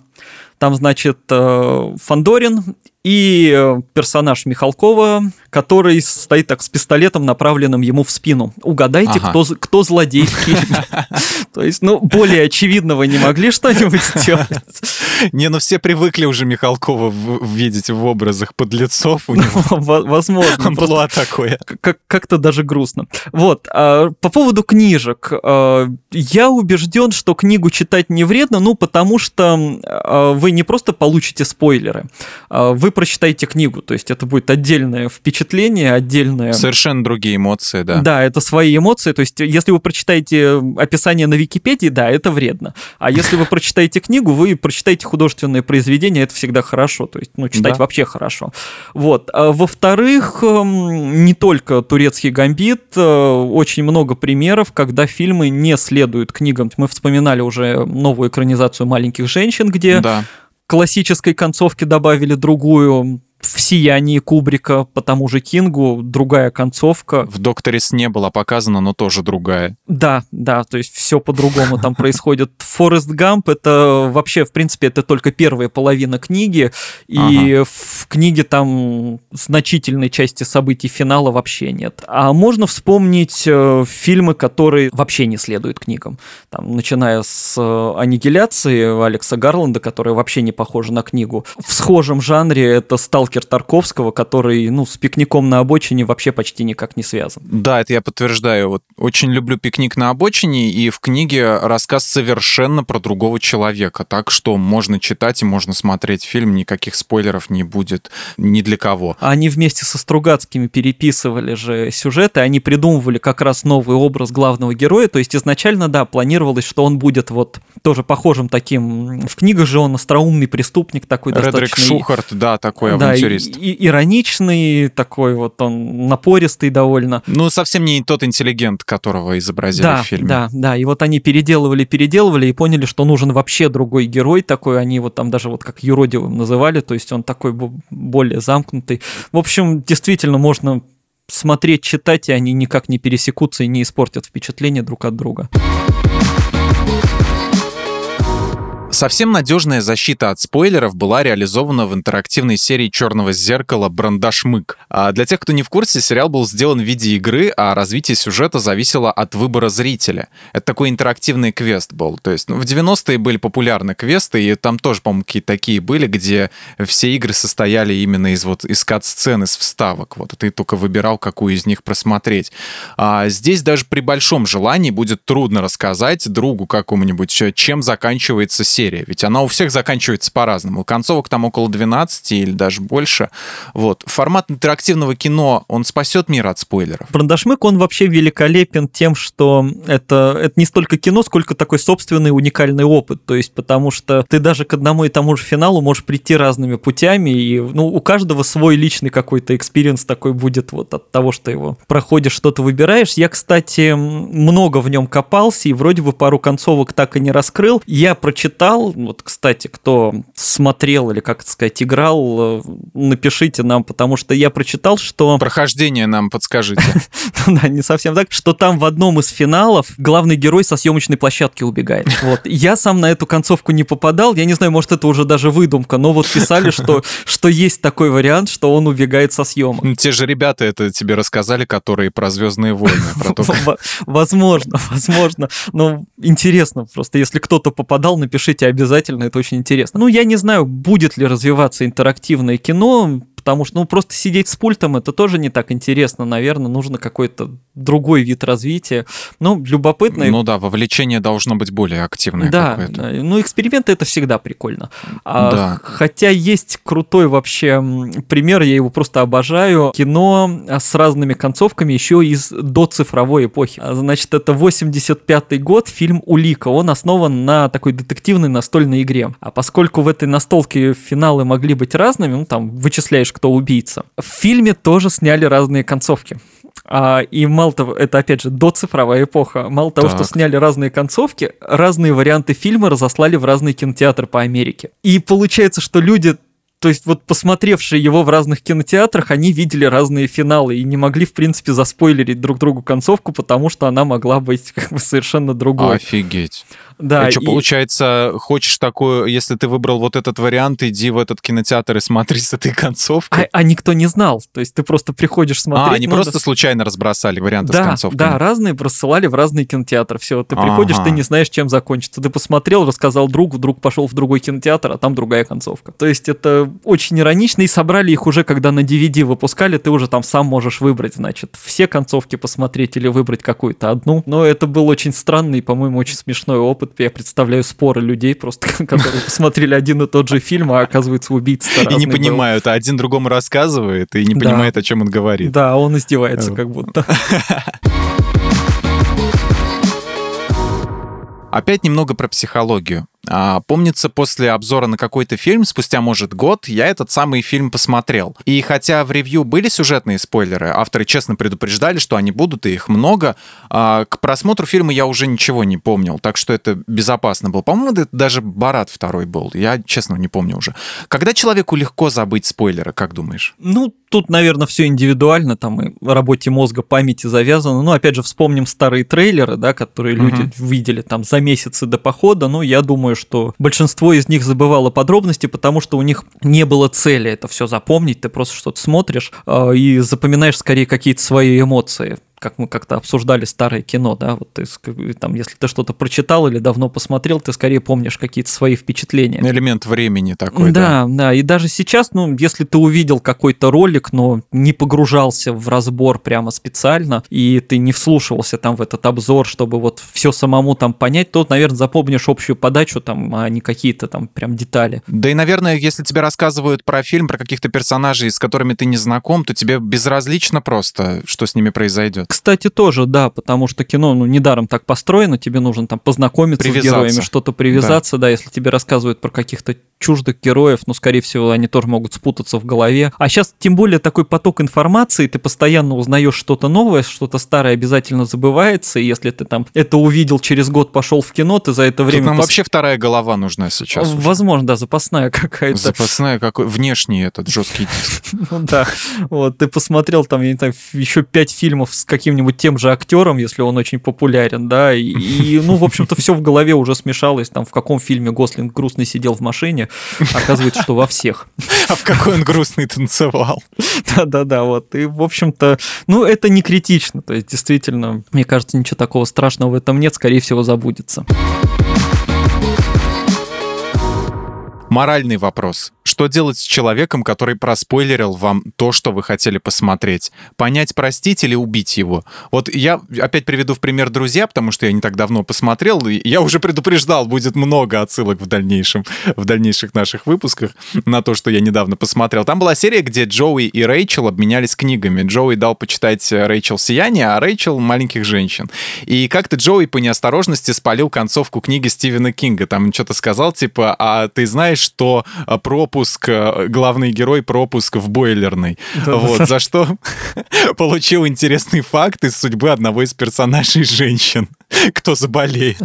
там, значит, э, Фандорин и э, персонаж Михалкова, который стоит так с пистолетом, направленным ему в спину. Угадайте, ага. кто, кто злодей в фильме. То есть, ну, более очевидного не могли что-нибудь сделать. Не, ну все привыкли уже Михалкова видеть в образах подлецов у него. Возможно. Было такое. Как-то даже грустно. Вот, а, по поводу книжек. А, я убежден, что книгу читать не вредно, ну, потому что а, вы не просто получите спойлеры, вы прочитаете книгу, то есть это будет отдельное впечатление, отдельное... Совершенно другие эмоции, да. Да, это свои эмоции, то есть если вы прочитаете описание на Википедии, да, это вредно. А если вы прочитаете книгу, вы прочитаете художественное произведение, это всегда хорошо, то есть, ну, читать да. вообще хорошо. Вот. А во-вторых, эм, не только турецкий гамбит, э, очень много примеров, когда фильмы не следуют книгам. Мы вспоминали уже новую экранизацию «Маленьких женщин», где да классической концовке добавили другую в «Сиянии» Кубрика по тому же Кингу другая концовка. В «Докторе с» не была показана, но тоже другая. Да, да, то есть все по-другому там происходит. «Форест Гамп» — это вообще, в принципе, это только первая половина книги, и ага. в книге там значительной части событий финала вообще нет. А можно вспомнить э, фильмы, которые вообще не следуют книгам. Там, начиная с э, «Аннигиляции» Алекса Гарланда, которая вообще не похожа на книгу. В схожем жанре это «Сталкер сталкер Тарковского, который, ну, с пикником на обочине вообще почти никак не связан. Да, это я подтверждаю. Вот очень люблю пикник на обочине, и в книге рассказ совершенно про другого человека. Так что можно читать и можно смотреть фильм, никаких спойлеров не будет ни для кого. Они вместе со Стругацкими переписывали же сюжеты, они придумывали как раз новый образ главного героя. То есть изначально, да, планировалось, что он будет вот тоже похожим таким. В книгах же он остроумный преступник такой Редрик достаточно. Шухарт, да, такой да, авантюрист. И, и, ироничный такой вот, он напористый довольно. Ну, совсем не тот интеллигент, которого изобразили да, в фильме. Да, да, и вот они переделывали, переделывали и поняли, что нужен вообще другой герой такой, они вот там даже вот как юродивым называли, то есть он такой более замкнутый. В общем, действительно можно смотреть, читать, и они никак не пересекутся и не испортят впечатление друг от друга. Совсем надежная защита от спойлеров была реализована в интерактивной серии «Черного зеркала» «Брандашмык». А для тех, кто не в курсе, сериал был сделан в виде игры, а развитие сюжета зависело от выбора зрителя. Это такой интерактивный квест был. То есть ну, в 90-е были популярны квесты, и там тоже, по-моему, какие-то такие были, где все игры состояли именно из вот из кат-сцен, из вставок. Вот, и ты только выбирал, какую из них просмотреть. А здесь даже при большом желании будет трудно рассказать другу какому-нибудь, чем заканчивается серия. Ведь она у всех заканчивается по-разному. Концовок там около 12 или даже больше. Вот. Формат интерактивного кино, он спасет мир от спойлеров. Брандашмыг, он вообще великолепен тем, что это, это не столько кино, сколько такой собственный уникальный опыт. То есть, потому что ты даже к одному и тому же финалу можешь прийти разными путями, и ну, у каждого свой личный какой-то experience такой будет вот от того, что его проходишь, что-то выбираешь. Я, кстати, много в нем копался, и вроде бы пару концовок так и не раскрыл. Я прочитал, вот, кстати, кто смотрел или, как сказать, играл, э, напишите нам, потому что я прочитал, что... Прохождение нам подскажите. Да, не совсем так, что там в одном из финалов главный герой со съемочной площадки убегает. Вот. Я сам на эту концовку не попадал, я не знаю, может, это уже даже выдумка, но вот писали, что, что есть такой вариант, что он убегает со съемок. Те же ребята это тебе рассказали, которые про Звездные войны. Про то, как... Возможно, возможно. Но интересно просто, если кто-то попадал, напишите обязательно, это очень интересно. Ну, я не знаю, будет ли развиваться интерактивное кино, потому что, ну, просто сидеть с пультом это тоже не так интересно, наверное, нужно какой-то другой вид развития. Ну, любопытно. Ну да, вовлечение должно быть более активное да, ну, эксперименты это всегда прикольно. А, да. Хотя есть крутой вообще пример, я его просто обожаю, кино с разными концовками еще из до цифровой эпохи. А, значит, это 85 год, фильм «Улика», он основан на такой детективной настольной игре. А поскольку в этой настолке финалы могли быть разными, ну, там, вычисляешь кто убийца. В фильме тоже сняли разные концовки. А, и мало того, это опять же доцифровая эпоха. Мало того, так. что сняли разные концовки, разные варианты фильма разослали в разные кинотеатры по Америке. И получается, что люди то есть вот посмотревшие его в разных кинотеатрах, они видели разные финалы и не могли, в принципе, заспойлерить друг другу концовку, потому что она могла быть как бы совершенно другой. Офигеть. Да, и что, получается, хочешь такое, если ты выбрал вот этот вариант, иди в этот кинотеатр и смотри с этой концовкой. А, а никто не знал, то есть ты просто приходишь смотреть. А, они надо... просто случайно разбросали варианты да, с концовкой. Да, разные просылали в разные кинотеатры. Все, ты приходишь, ага. ты не знаешь, чем закончится. Ты посмотрел, рассказал другу, друг пошел в другой кинотеатр, а там другая концовка. То есть это очень иронично, и собрали их уже, когда на DVD выпускали, ты уже там сам можешь выбрать, значит, все концовки посмотреть или выбрать какую-то одну. Но это был очень странный, по-моему, очень смешной опыт. Я представляю споры людей просто, которые посмотрели один и тот же фильм, а оказывается убийца И не понимают, а один другому рассказывает и не понимает, о чем он говорит. Да, он издевается как будто. Опять немного про психологию. А, помнится, после обзора на какой-то фильм, спустя, может, год, я этот самый фильм посмотрел. И хотя в ревью были сюжетные спойлеры, авторы честно предупреждали, что они будут, и их много, а, к просмотру фильма я уже ничего не помнил, так что это безопасно было. По-моему, это даже Барат второй был, я, честно, не помню уже. Когда человеку легко забыть спойлеры, как думаешь? Ну, тут, наверное, все индивидуально, там и в работе мозга, памяти завязано. Ну, опять же, вспомним старые трейлеры, да, которые люди uh-huh. видели там за месяцы до похода. Ну, я думаю, что большинство из них забывало подробности, потому что у них не было цели это все запомнить, ты просто что-то смотришь э, и запоминаешь скорее какие-то свои эмоции как мы как-то обсуждали старое кино, да, вот ты там, если ты что-то прочитал или давно посмотрел, ты скорее помнишь какие-то свои впечатления. Элемент времени такой, да. Да, да, и даже сейчас, ну, если ты увидел какой-то ролик, но не погружался в разбор прямо специально, и ты не вслушивался там в этот обзор, чтобы вот все самому там понять, то, наверное, запомнишь общую подачу там, а не какие-то там прям детали. Да и, наверное, если тебе рассказывают про фильм, про каких-то персонажей, с которыми ты не знаком, то тебе безразлично просто, что с ними произойдет. Кстати, тоже, да, потому что кино, ну, недаром так построено, тебе нужно там познакомиться с героями, что-то привязаться, да. да, если тебе рассказывают про каких-то чуждых героев, ну, скорее всего, они тоже могут спутаться в голове. А сейчас, тем более, такой поток информации, ты постоянно узнаешь что-то новое, что-то старое обязательно забывается, и если ты там это увидел через год, пошел в кино, ты за это время... Тут нам пос... вообще вторая голова нужна сейчас. Возможно, уже. да, запасная какая-то. Запасная какой внешний этот жесткий диск. Ну да, вот, ты посмотрел там, я не знаю, еще пять фильмов с каким-нибудь тем же актером, если он очень популярен, да, и, и ну, в общем-то, все в голове уже смешалось, там, в каком фильме Гослинг грустный сидел в машине, оказывается, что во всех. А в какой он грустный танцевал. Да-да-да, вот, и, в общем-то, ну, это не критично, то есть, действительно, мне кажется, ничего такого страшного в этом нет, скорее всего, забудется. Моральный вопрос. Что делать с человеком, который проспойлерил вам то, что вы хотели посмотреть? Понять, простить или убить его? Вот я опять приведу в пример «Друзья», потому что я не так давно посмотрел, и я уже предупреждал, будет много отсылок в дальнейшем, в дальнейших наших выпусках на то, что я недавно посмотрел. Там была серия, где Джоуи и Рэйчел обменялись книгами. Джоуи дал почитать Рэйчел «Сияние», а Рэйчел «Маленьких женщин». И как-то Джоуи по неосторожности спалил концовку книги Стивена Кинга. Там что-то сказал, типа, а ты знаешь, что пропуск пропуск, э, главный герой пропуск в бойлерный. Вот, за что получил интересный факт из судьбы одного из персонажей женщин, кто заболеет.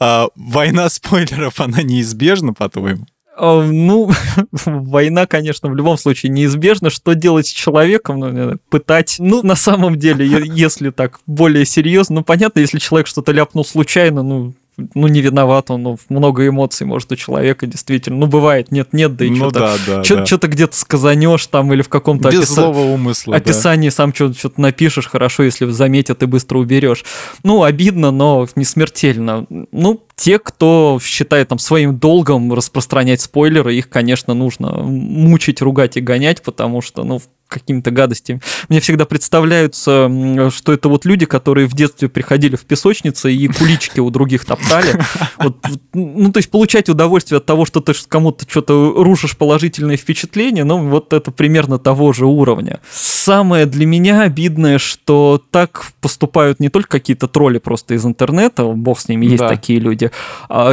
А, война спойлеров, она неизбежна, по-твоему? А, ну, война, конечно, в любом случае неизбежна. Что делать с человеком? Ну, пытать. Ну, на самом деле, если так более серьезно, ну, понятно, если человек что-то ляпнул случайно, ну, ну, не виноват он, ну, много эмоций, может, у человека действительно. Ну, бывает, нет-нет, да и ну, что-то да, да, что, да. что-то где-то сказанешь там или в каком-то Без описа... злого умысла, описании да. сам что-то, что-то напишешь, хорошо, если заметят и быстро уберешь. Ну, обидно, но не смертельно. Ну, те, кто считает там своим долгом распространять спойлеры, их, конечно, нужно мучить, ругать и гонять, потому что, ну, какими-то гадостями. Мне всегда представляются, что это вот люди, которые в детстве приходили в песочницы и кулички у других топтали. Вот, ну, то есть получать удовольствие от того, что ты кому-то что-то рушишь положительные впечатления, ну, вот это примерно того же уровня. Самое для меня обидное, что так поступают не только какие-то тролли просто из интернета, бог с ними, есть да. такие люди,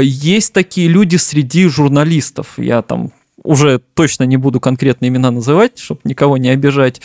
есть такие люди среди журналистов. Я там уже точно не буду конкретные имена называть, чтобы никого не обижать.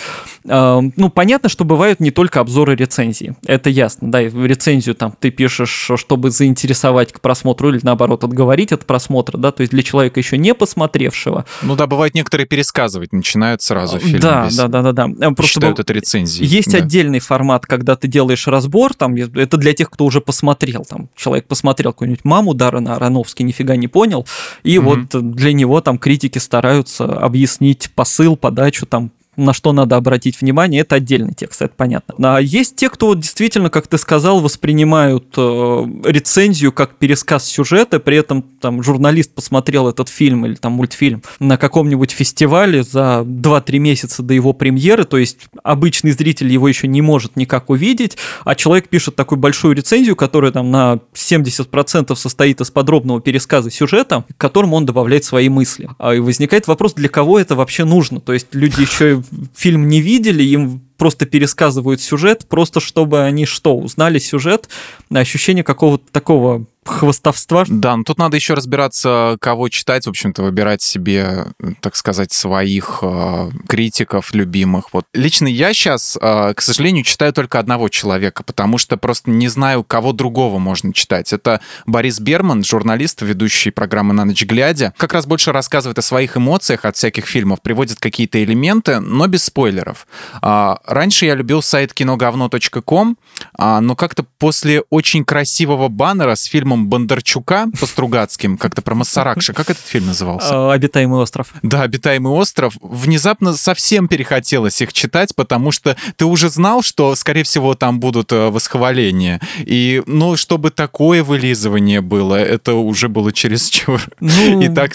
А, ну, понятно, что бывают не только обзоры рецензии. Это ясно, да, в рецензию там ты пишешь, чтобы заинтересовать к просмотру или наоборот отговорить от просмотра, да, то есть для человека еще не посмотревшего. Ну да, бывает некоторые пересказывать начинают сразу фильм. Да, весь. да, да, да, да. Просто считают это рецензией. Есть да. отдельный формат, когда ты делаешь разбор, там, это для тех, кто уже посмотрел, там, человек посмотрел какую-нибудь маму Даррена Аронофски, нифига не понял, и угу. вот для него там критики критики стараются объяснить посыл, подачу, там, на что надо обратить внимание, это отдельный текст, это понятно. А есть те, кто действительно, как ты сказал, воспринимают э, рецензию как пересказ сюжета, при этом там журналист посмотрел этот фильм или там мультфильм на каком-нибудь фестивале за 2-3 месяца до его премьеры, то есть обычный зритель его еще не может никак увидеть, а человек пишет такую большую рецензию, которая там на 70% состоит из подробного пересказа сюжета, к которому он добавляет свои мысли. А и возникает вопрос, для кого это вообще нужно? То есть люди еще фильм не видели, им просто пересказывают сюжет, просто чтобы они что, узнали сюжет, ощущение какого-то такого хвостовства. Да, но тут надо еще разбираться, кого читать, в общем-то, выбирать себе, так сказать, своих э, критиков любимых. Вот лично я сейчас, э, к сожалению, читаю только одного человека, потому что просто не знаю, кого другого можно читать. Это Борис Берман, журналист, ведущий программы «На ночь глядя». Как раз больше рассказывает о своих эмоциях от всяких фильмов, приводит какие-то элементы, но без спойлеров. Э, раньше я любил сайт киноговно.ком, э, но как-то после очень красивого баннера с фильмом фильмом Бондарчука по Стругацким, как-то про Массаракша. Как этот фильм назывался? А, «Обитаемый остров». Да, «Обитаемый остров». Внезапно совсем перехотелось их читать, потому что ты уже знал, что, скорее всего, там будут э, восхваления. И, ну, чтобы такое вылизывание было, это уже было чересчур. Ну, и так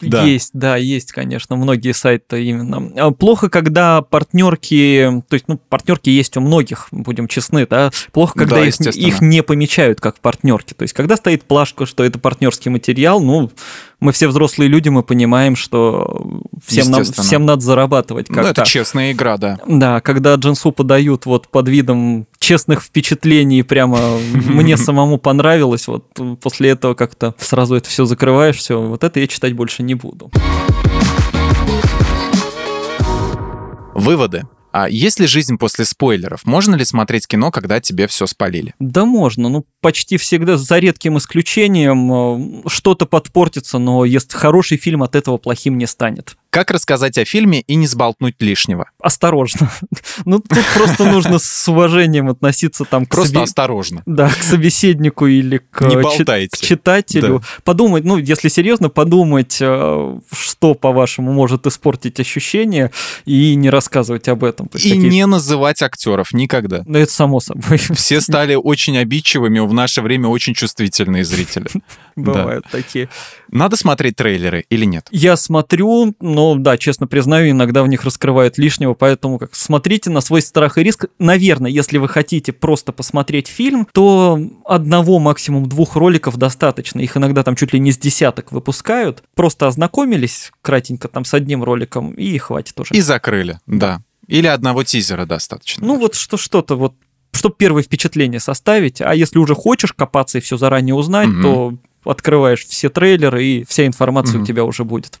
да. Есть, да, есть, конечно, многие сайты именно. А плохо, когда партнерки, то есть, ну, партнерки есть у многих, будем честны, да. Плохо, когда да, их, их не помечают как партнерки. То есть, когда стоит плашка, что это партнерский материал, ну, мы все взрослые люди, мы понимаем, что всем, нам, всем надо зарабатывать. Как ну, это честная игра, да. Да, когда Джинсу подают вот под видом честных впечатлений, прямо мне самому понравилось, вот после этого как-то сразу это все закрываешь, все, вот это я читать больше не буду. Выводы. А есть ли жизнь после спойлеров? Можно ли смотреть кино, когда тебе все спалили? Да можно. Ну, почти всегда, за редким исключением, э, что-то подпортится, но если хороший фильм от этого плохим не станет. Как рассказать о фильме и не сболтнуть лишнего? Осторожно. Ну, тут просто нужно с уважением относиться там к Просто осторожно. Да, к собеседнику или к, читателю. Подумать, ну, если серьезно, подумать, э, что, по-вашему, может испортить ощущение, и не рассказывать об этом. и не называть актеров никогда. Ну, это само собой. Все стали очень обидчивыми, в наше время очень чувствительные зрители. Бывают такие. Надо смотреть трейлеры или нет? Я смотрю, но да, честно признаю, иногда в них раскрывают лишнего, поэтому как смотрите на свой страх и риск. Наверное, если вы хотите просто посмотреть фильм, то одного, максимум двух роликов достаточно. Их иногда там чуть ли не с десяток выпускают. Просто ознакомились кратенько там с одним роликом и хватит уже. И закрыли, да. Или одного тизера достаточно. Ну вот что что-то вот чтобы первое впечатление составить, а если уже хочешь копаться и все заранее узнать, угу. то открываешь все трейлеры, и вся информация mm-hmm. у тебя уже будет.